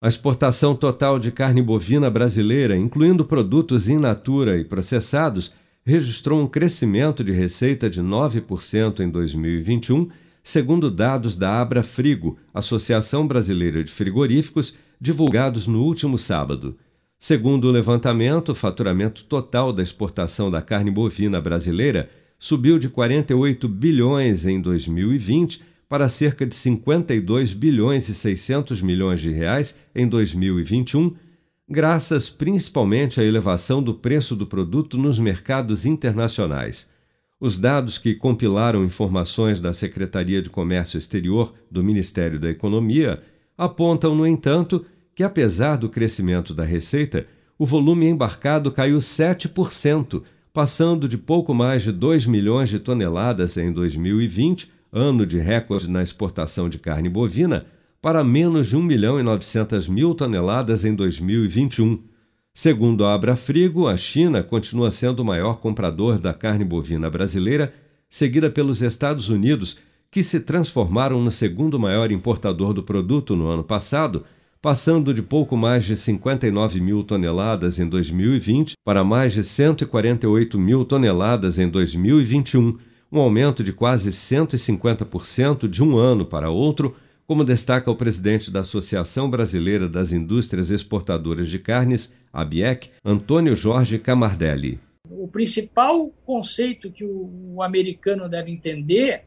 A exportação total de carne bovina brasileira, incluindo produtos in natura e processados, registrou um crescimento de receita de 9% em 2021, segundo dados da Abra Frigo, Associação Brasileira de Frigoríficos, divulgados no último sábado. Segundo o levantamento, o faturamento total da exportação da carne bovina brasileira subiu de 48 bilhões em 2020 para cerca de 52 bilhões e 600 milhões de reais em 2021, graças principalmente à elevação do preço do produto nos mercados internacionais. Os dados que compilaram informações da Secretaria de Comércio Exterior do Ministério da Economia apontam, no entanto, que apesar do crescimento da receita, o volume embarcado caiu 7%, passando de pouco mais de 2 milhões de toneladas em 2020 ano de recorde na exportação de carne bovina, para menos de 1 milhão e 900 mil toneladas em 2021. Segundo a Abrafrigo, a China continua sendo o maior comprador da carne bovina brasileira, seguida pelos Estados Unidos, que se transformaram no segundo maior importador do produto no ano passado, passando de pouco mais de 59 mil toneladas em 2020 para mais de 148 mil toneladas em 2021 um aumento de quase 150% de um ano para outro, como destaca o presidente da Associação Brasileira das Indústrias Exportadoras de Carnes, ABIEC, Antônio Jorge Camardelli. O principal conceito que o americano deve entender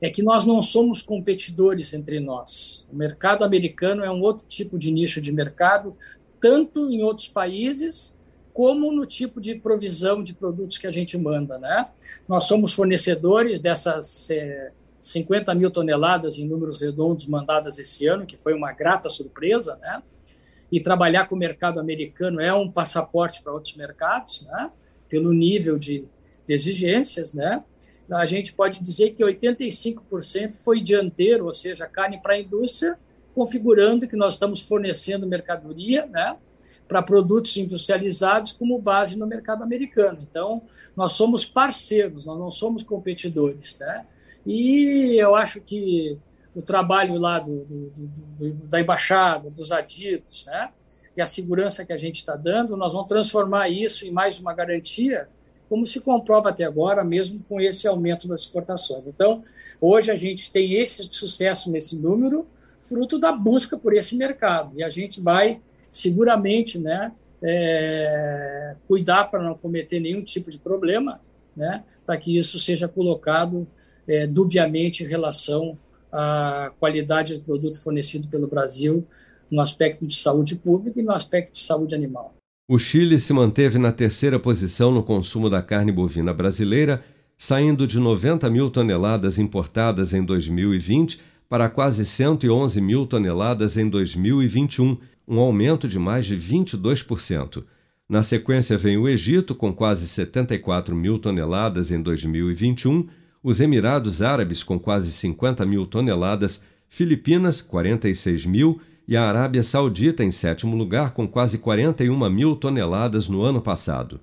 é que nós não somos competidores entre nós. O mercado americano é um outro tipo de nicho de mercado, tanto em outros países como no tipo de provisão de produtos que a gente manda. Né? Nós somos fornecedores dessas é, 50 mil toneladas em números redondos mandadas esse ano, que foi uma grata surpresa, né? E trabalhar com o mercado americano é um passaporte para outros mercados, né? Pelo nível de, de exigências, né? A gente pode dizer que 85% foi dianteiro, ou seja, carne para a indústria, configurando que nós estamos fornecendo mercadoria, né? Para produtos industrializados como base no mercado americano. Então, nós somos parceiros, nós não somos competidores. Né? E eu acho que o trabalho lá do, do, do, da embaixada, dos adidos, né? e a segurança que a gente está dando, nós vamos transformar isso em mais uma garantia, como se comprova até agora, mesmo com esse aumento das exportações. Então, hoje a gente tem esse sucesso nesse número, fruto da busca por esse mercado, e a gente vai seguramente, né, é, cuidar para não cometer nenhum tipo de problema, né, para que isso seja colocado é, dubiamente em relação à qualidade do produto fornecido pelo Brasil no aspecto de saúde pública e no aspecto de saúde animal. O Chile se manteve na terceira posição no consumo da carne bovina brasileira, saindo de 90 mil toneladas importadas em 2020 para quase 111 mil toneladas em 2021, um aumento de mais de 22%. Na sequência vem o Egito, com quase 74 mil toneladas em 2021, os Emirados Árabes, com quase 50 mil toneladas, Filipinas, 46 mil, e a Arábia Saudita, em sétimo lugar, com quase 41 mil toneladas no ano passado.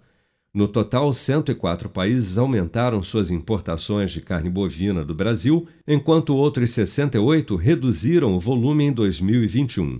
No total, 104 países aumentaram suas importações de carne bovina do Brasil, enquanto outros 68 reduziram o volume em 2021.